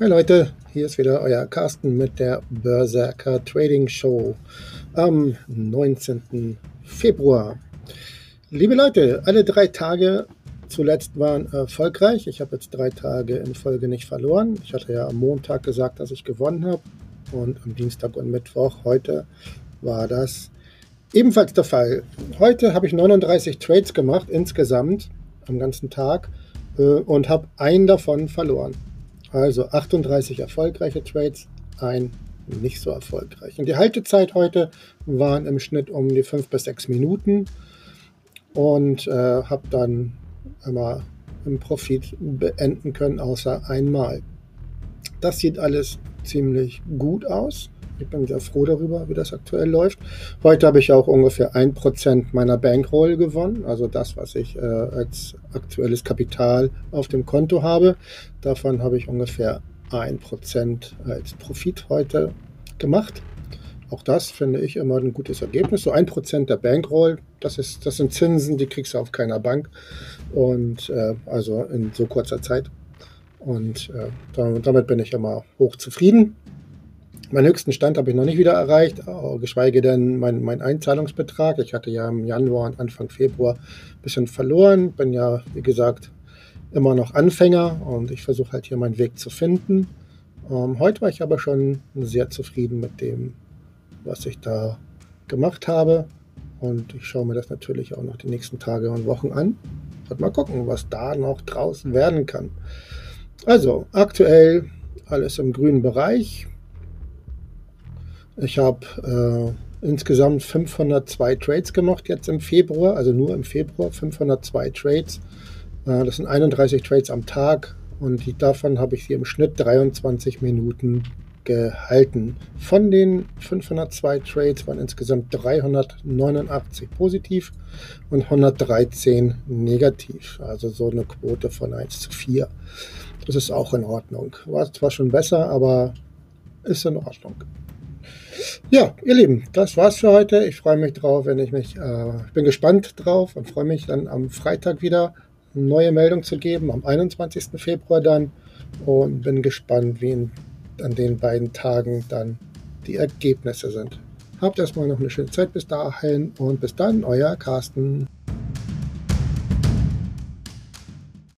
Hi Leute, hier ist wieder euer Carsten mit der Berserker Trading Show am 19. Februar. Liebe Leute, alle drei Tage zuletzt waren erfolgreich. Ich habe jetzt drei Tage in Folge nicht verloren. Ich hatte ja am Montag gesagt, dass ich gewonnen habe und am Dienstag und Mittwoch heute war das ebenfalls der Fall. Heute habe ich 39 Trades gemacht insgesamt am ganzen Tag äh, und habe einen davon verloren. Also 38 erfolgreiche Trades, ein nicht so erfolgreich. Und die Haltezeit heute waren im Schnitt um die 5 bis 6 Minuten und äh, habe dann immer im Profit beenden können, außer einmal. Das sieht alles ziemlich gut aus. Ich bin sehr froh darüber, wie das aktuell läuft. Heute habe ich auch ungefähr 1% meiner Bankroll gewonnen, also das, was ich äh, als aktuelles Kapital auf dem Konto habe. Davon habe ich ungefähr 1% als Profit heute gemacht. Auch das finde ich immer ein gutes Ergebnis. So 1% der Bankroll, das, ist, das sind Zinsen, die kriegst du auf keiner Bank. Und äh, also in so kurzer Zeit. Und äh, damit bin ich immer hoch zufrieden. Meinen höchsten Stand habe ich noch nicht wieder erreicht, geschweige denn mein, mein Einzahlungsbetrag. Ich hatte ja im Januar und Anfang Februar ein bisschen verloren. Bin ja, wie gesagt, immer noch Anfänger und ich versuche halt hier meinen Weg zu finden. Ähm, heute war ich aber schon sehr zufrieden mit dem, was ich da gemacht habe. Und ich schaue mir das natürlich auch noch die nächsten Tage und Wochen an. Und mal gucken, was da noch draußen werden kann. Also, aktuell alles im grünen Bereich. Ich habe äh, insgesamt 502 Trades gemacht jetzt im Februar, also nur im Februar 502 Trades. Äh, das sind 31 Trades am Tag und die, davon habe ich sie im Schnitt 23 Minuten gehalten. Von den 502 Trades waren insgesamt 389 positiv und 113 negativ. Also so eine Quote von 1 zu 4. Das ist auch in Ordnung. War zwar schon besser, aber ist in Ordnung. Ja, ihr Lieben, das war's für heute. Ich freue mich drauf, wenn ich mich, äh, bin gespannt drauf und freue mich dann am Freitag wieder eine neue Meldung zu geben, am 21. Februar dann. Und bin gespannt, wie in, an den beiden Tagen dann die Ergebnisse sind. Habt erstmal noch eine schöne Zeit bis dahin und bis dann, euer Carsten.